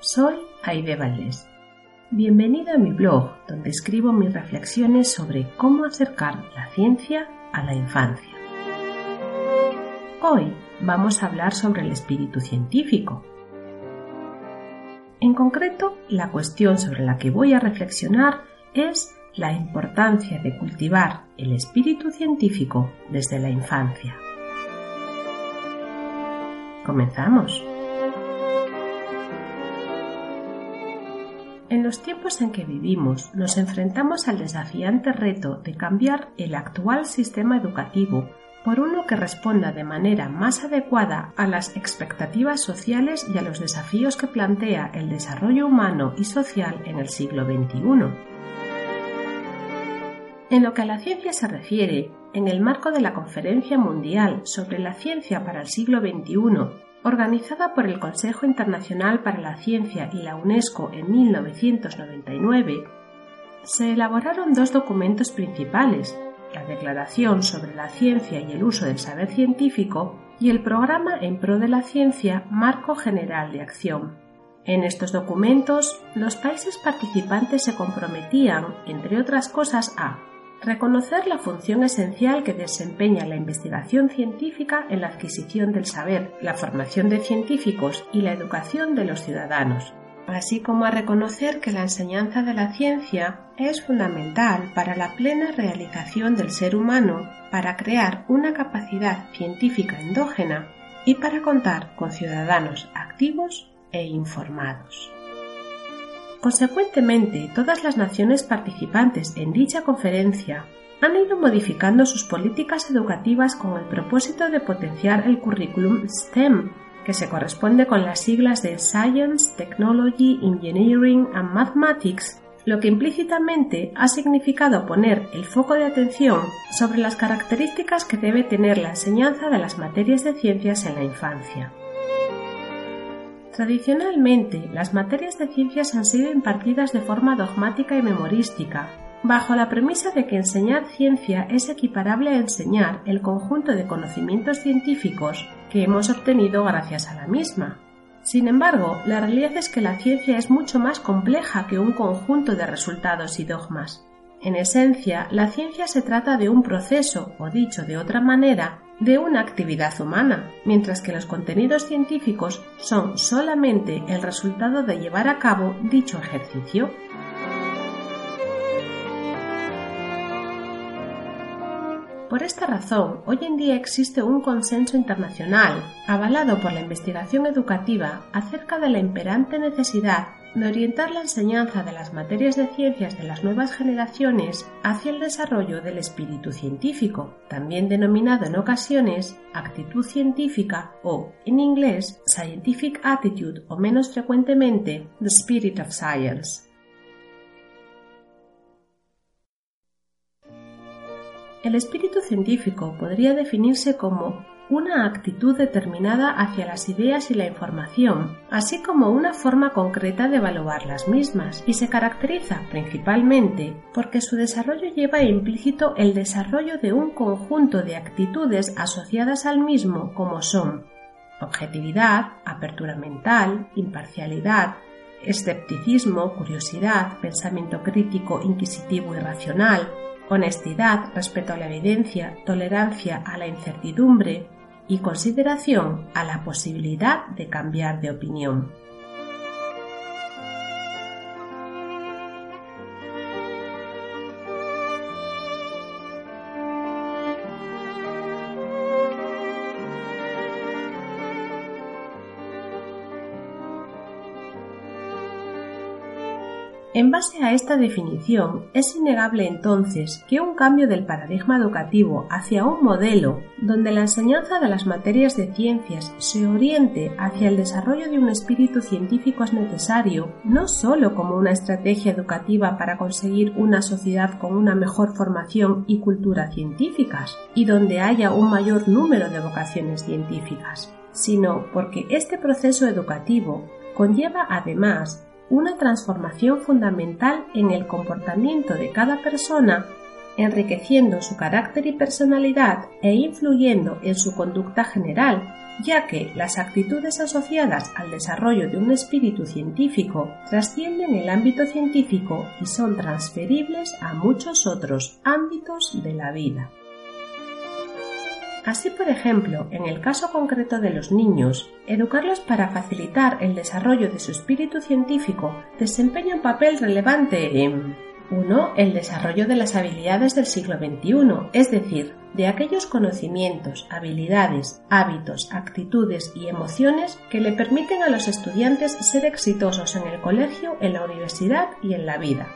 Soy Aide Valdés. Bienvenido a mi blog, donde escribo mis reflexiones sobre cómo acercar la ciencia a la infancia. Hoy vamos a hablar sobre el espíritu científico. En concreto, la cuestión sobre la que voy a reflexionar es la importancia de cultivar el espíritu científico desde la infancia. Comenzamos. En los tiempos en que vivimos nos enfrentamos al desafiante reto de cambiar el actual sistema educativo por uno que responda de manera más adecuada a las expectativas sociales y a los desafíos que plantea el desarrollo humano y social en el siglo XXI. En lo que a la ciencia se refiere, en el marco de la Conferencia Mundial sobre la Ciencia para el siglo XXI Organizada por el Consejo Internacional para la Ciencia y la UNESCO en 1999, se elaboraron dos documentos principales, la Declaración sobre la Ciencia y el Uso del Saber Científico y el Programa en Pro de la Ciencia Marco General de Acción. En estos documentos, los países participantes se comprometían, entre otras cosas, a reconocer la función esencial que desempeña la investigación científica en la adquisición del saber, la formación de científicos y la educación de los ciudadanos, así como a reconocer que la enseñanza de la ciencia es fundamental para la plena realización del ser humano, para crear una capacidad científica endógena y para contar con ciudadanos activos e informados. Consecuentemente, todas las naciones participantes en dicha conferencia han ido modificando sus políticas educativas con el propósito de potenciar el currículum STEM, que se corresponde con las siglas de Science, Technology, Engineering and Mathematics, lo que implícitamente ha significado poner el foco de atención sobre las características que debe tener la enseñanza de las materias de ciencias en la infancia. Tradicionalmente, las materias de ciencias han sido impartidas de forma dogmática y memorística, bajo la premisa de que enseñar ciencia es equiparable a enseñar el conjunto de conocimientos científicos que hemos obtenido gracias a la misma. Sin embargo, la realidad es que la ciencia es mucho más compleja que un conjunto de resultados y dogmas. En esencia, la ciencia se trata de un proceso, o dicho de otra manera, de una actividad humana, mientras que los contenidos científicos son solamente el resultado de llevar a cabo dicho ejercicio. Por esta razón, hoy en día existe un consenso internacional, avalado por la investigación educativa, acerca de la imperante necesidad de orientar la enseñanza de las materias de ciencias de las nuevas generaciones hacia el desarrollo del espíritu científico, también denominado en ocasiones actitud científica o, en inglés, scientific attitude o menos frecuentemente, the spirit of science. El espíritu científico podría definirse como una actitud determinada hacia las ideas y la información, así como una forma concreta de evaluar las mismas, y se caracteriza principalmente porque su desarrollo lleva implícito el desarrollo de un conjunto de actitudes asociadas al mismo como son objetividad, apertura mental, imparcialidad, escepticismo, curiosidad, pensamiento crítico, inquisitivo y racional, honestidad, respeto a la evidencia, tolerancia a la incertidumbre y consideración a la posibilidad de cambiar de opinión. En base a esta definición, es innegable entonces que un cambio del paradigma educativo hacia un modelo donde la enseñanza de las materias de ciencias se oriente hacia el desarrollo de un espíritu científico es necesario, no sólo como una estrategia educativa para conseguir una sociedad con una mejor formación y cultura científicas, y donde haya un mayor número de vocaciones científicas, sino porque este proceso educativo conlleva además una transformación fundamental en el comportamiento de cada persona, enriqueciendo su carácter y personalidad e influyendo en su conducta general, ya que las actitudes asociadas al desarrollo de un espíritu científico trascienden el ámbito científico y son transferibles a muchos otros ámbitos de la vida. Así, por ejemplo, en el caso concreto de los niños, educarlos para facilitar el desarrollo de su espíritu científico desempeña un papel relevante en 1. El desarrollo de las habilidades del siglo XXI, es decir, de aquellos conocimientos, habilidades, hábitos, actitudes y emociones que le permiten a los estudiantes ser exitosos en el colegio, en la universidad y en la vida.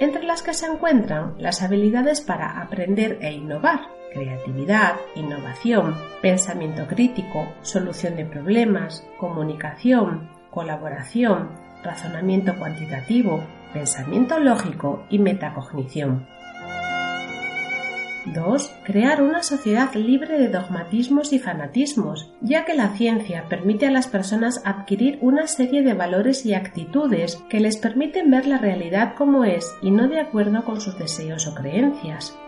Entre las que se encuentran las habilidades para aprender e innovar, creatividad, innovación, pensamiento crítico, solución de problemas, comunicación, colaboración, razonamiento cuantitativo, pensamiento lógico y metacognición. 2. Crear una sociedad libre de dogmatismos y fanatismos, ya que la ciencia permite a las personas adquirir una serie de valores y actitudes que les permiten ver la realidad como es y no de acuerdo con sus deseos o creencias.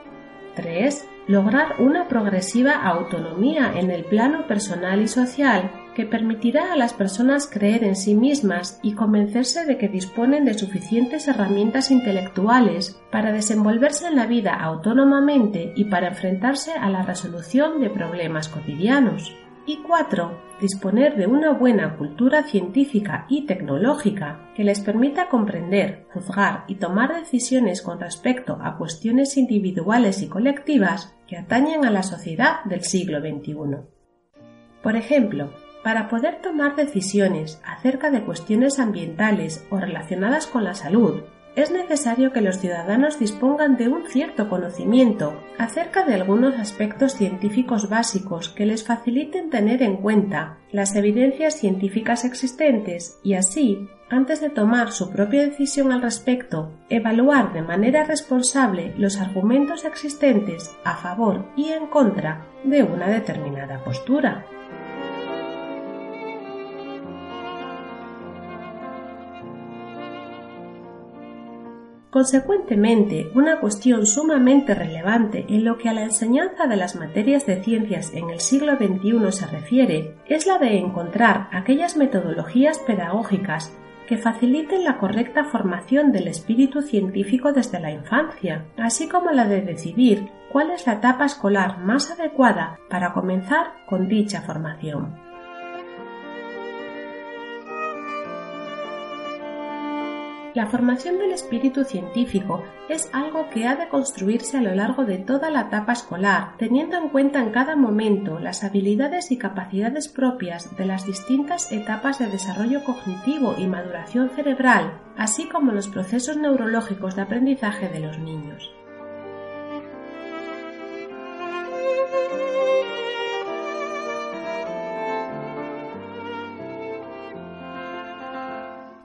3 lograr una progresiva autonomía en el plano personal y social que permitirá a las personas creer en sí mismas y convencerse de que disponen de suficientes herramientas intelectuales para desenvolverse en la vida autónomamente y para enfrentarse a la resolución de problemas cotidianos. Y cuatro, disponer de una buena cultura científica y tecnológica que les permita comprender, juzgar y tomar decisiones con respecto a cuestiones individuales y colectivas que atañen a la sociedad del siglo XXI. Por ejemplo, para poder tomar decisiones acerca de cuestiones ambientales o relacionadas con la salud, es necesario que los ciudadanos dispongan de un cierto conocimiento acerca de algunos aspectos científicos básicos que les faciliten tener en cuenta las evidencias científicas existentes y así, antes de tomar su propia decisión al respecto, evaluar de manera responsable los argumentos existentes a favor y en contra de una determinada postura. Consecuentemente, una cuestión sumamente relevante en lo que a la enseñanza de las materias de ciencias en el siglo XXI se refiere es la de encontrar aquellas metodologías pedagógicas que faciliten la correcta formación del espíritu científico desde la infancia, así como la de decidir cuál es la etapa escolar más adecuada para comenzar con dicha formación. La formación del espíritu científico es algo que ha de construirse a lo largo de toda la etapa escolar, teniendo en cuenta en cada momento las habilidades y capacidades propias de las distintas etapas de desarrollo cognitivo y maduración cerebral, así como los procesos neurológicos de aprendizaje de los niños.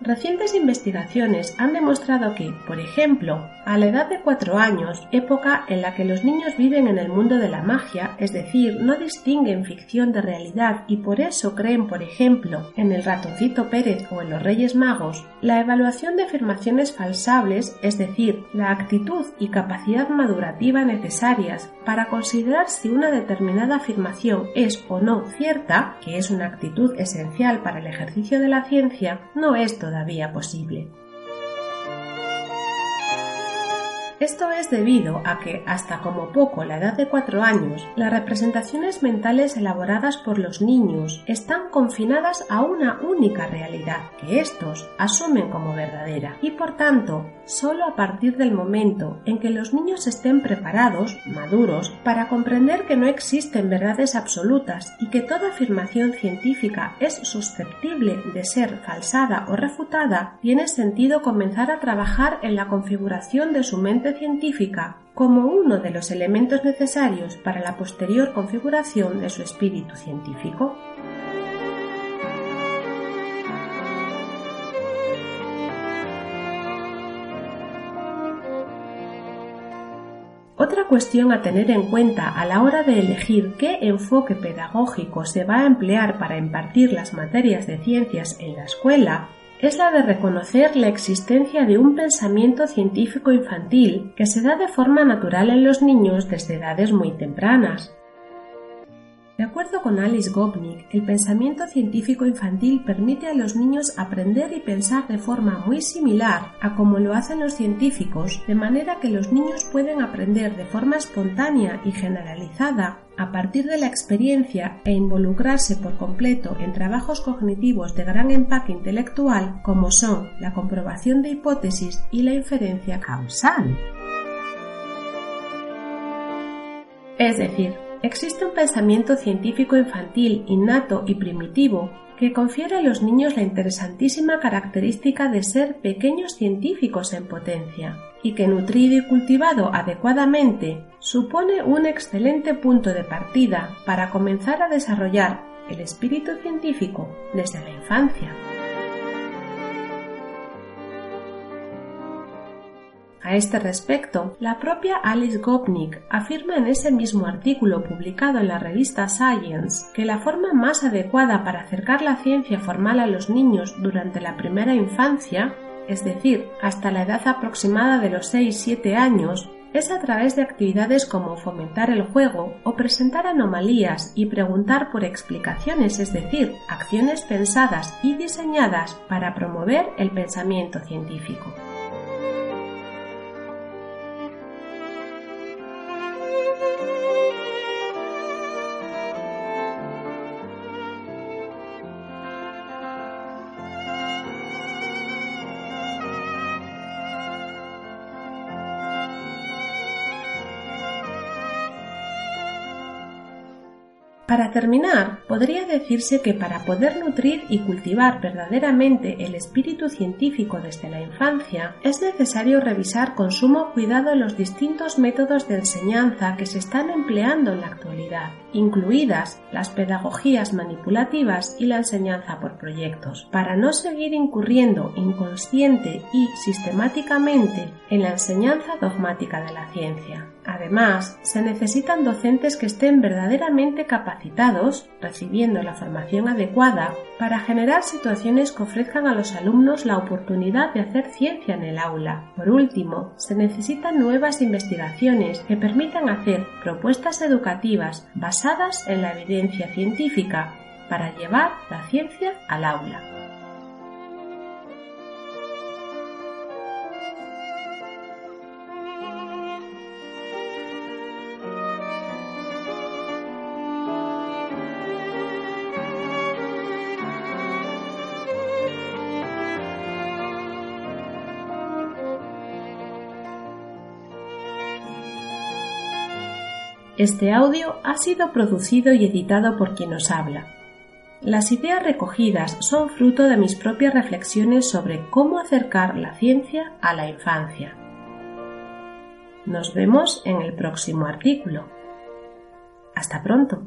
Recientes investigaciones han demostrado que, por ejemplo, a la edad de 4 años, época en la que los niños viven en el mundo de la magia, es decir, no distinguen ficción de realidad y por eso creen, por ejemplo, en el ratoncito Pérez o en los Reyes Magos, la evaluación de afirmaciones falsables, es decir, la actitud y capacidad madurativa necesarias para considerar si una determinada afirmación es o no cierta, que es una actitud esencial para el ejercicio de la ciencia, no es todavía posible. Esto es debido a que, hasta como poco la edad de cuatro años, las representaciones mentales elaboradas por los niños están confinadas a una única realidad, que estos asumen como verdadera, y por tanto, solo a partir del momento en que los niños estén preparados, maduros, para comprender que no existen verdades absolutas y que toda afirmación científica es susceptible de ser falsada o refutada, tiene sentido comenzar a trabajar en la configuración de su mente científica como uno de los elementos necesarios para la posterior configuración de su espíritu científico. Otra cuestión a tener en cuenta a la hora de elegir qué enfoque pedagógico se va a emplear para impartir las materias de ciencias en la escuela es la de reconocer la existencia de un pensamiento científico infantil que se da de forma natural en los niños desde edades muy tempranas. De acuerdo con Alice Gopnik, el pensamiento científico infantil permite a los niños aprender y pensar de forma muy similar a como lo hacen los científicos, de manera que los niños pueden aprender de forma espontánea y generalizada a partir de la experiencia e involucrarse por completo en trabajos cognitivos de gran empaque intelectual como son la comprobación de hipótesis y la inferencia causal. Es decir, existe un pensamiento científico infantil innato y primitivo que confiere a los niños la interesantísima característica de ser pequeños científicos en potencia, y que nutrido y cultivado adecuadamente supone un excelente punto de partida para comenzar a desarrollar el espíritu científico desde la infancia. A este respecto, la propia Alice Gopnik afirma en ese mismo artículo publicado en la revista Science que la forma más adecuada para acercar la ciencia formal a los niños durante la primera infancia, es decir, hasta la edad aproximada de los 6-7 años, es a través de actividades como fomentar el juego o presentar anomalías y preguntar por explicaciones, es decir, acciones pensadas y diseñadas para promover el pensamiento científico. Para terminar, podría decirse que para poder nutrir y cultivar verdaderamente el espíritu científico desde la infancia, es necesario revisar con sumo cuidado los distintos métodos de enseñanza que se están empleando en la actualidad, incluidas las pedagogías manipulativas y la enseñanza por proyectos, para no seguir incurriendo inconsciente y sistemáticamente en la enseñanza dogmática de la ciencia. Además, se necesitan docentes que estén verdaderamente recibiendo la formación adecuada, para generar situaciones que ofrezcan a los alumnos la oportunidad de hacer ciencia en el aula. Por último, se necesitan nuevas investigaciones que permitan hacer propuestas educativas basadas en la evidencia científica para llevar la ciencia al aula. Este audio ha sido producido y editado por quien nos habla. Las ideas recogidas son fruto de mis propias reflexiones sobre cómo acercar la ciencia a la infancia. Nos vemos en el próximo artículo. Hasta pronto.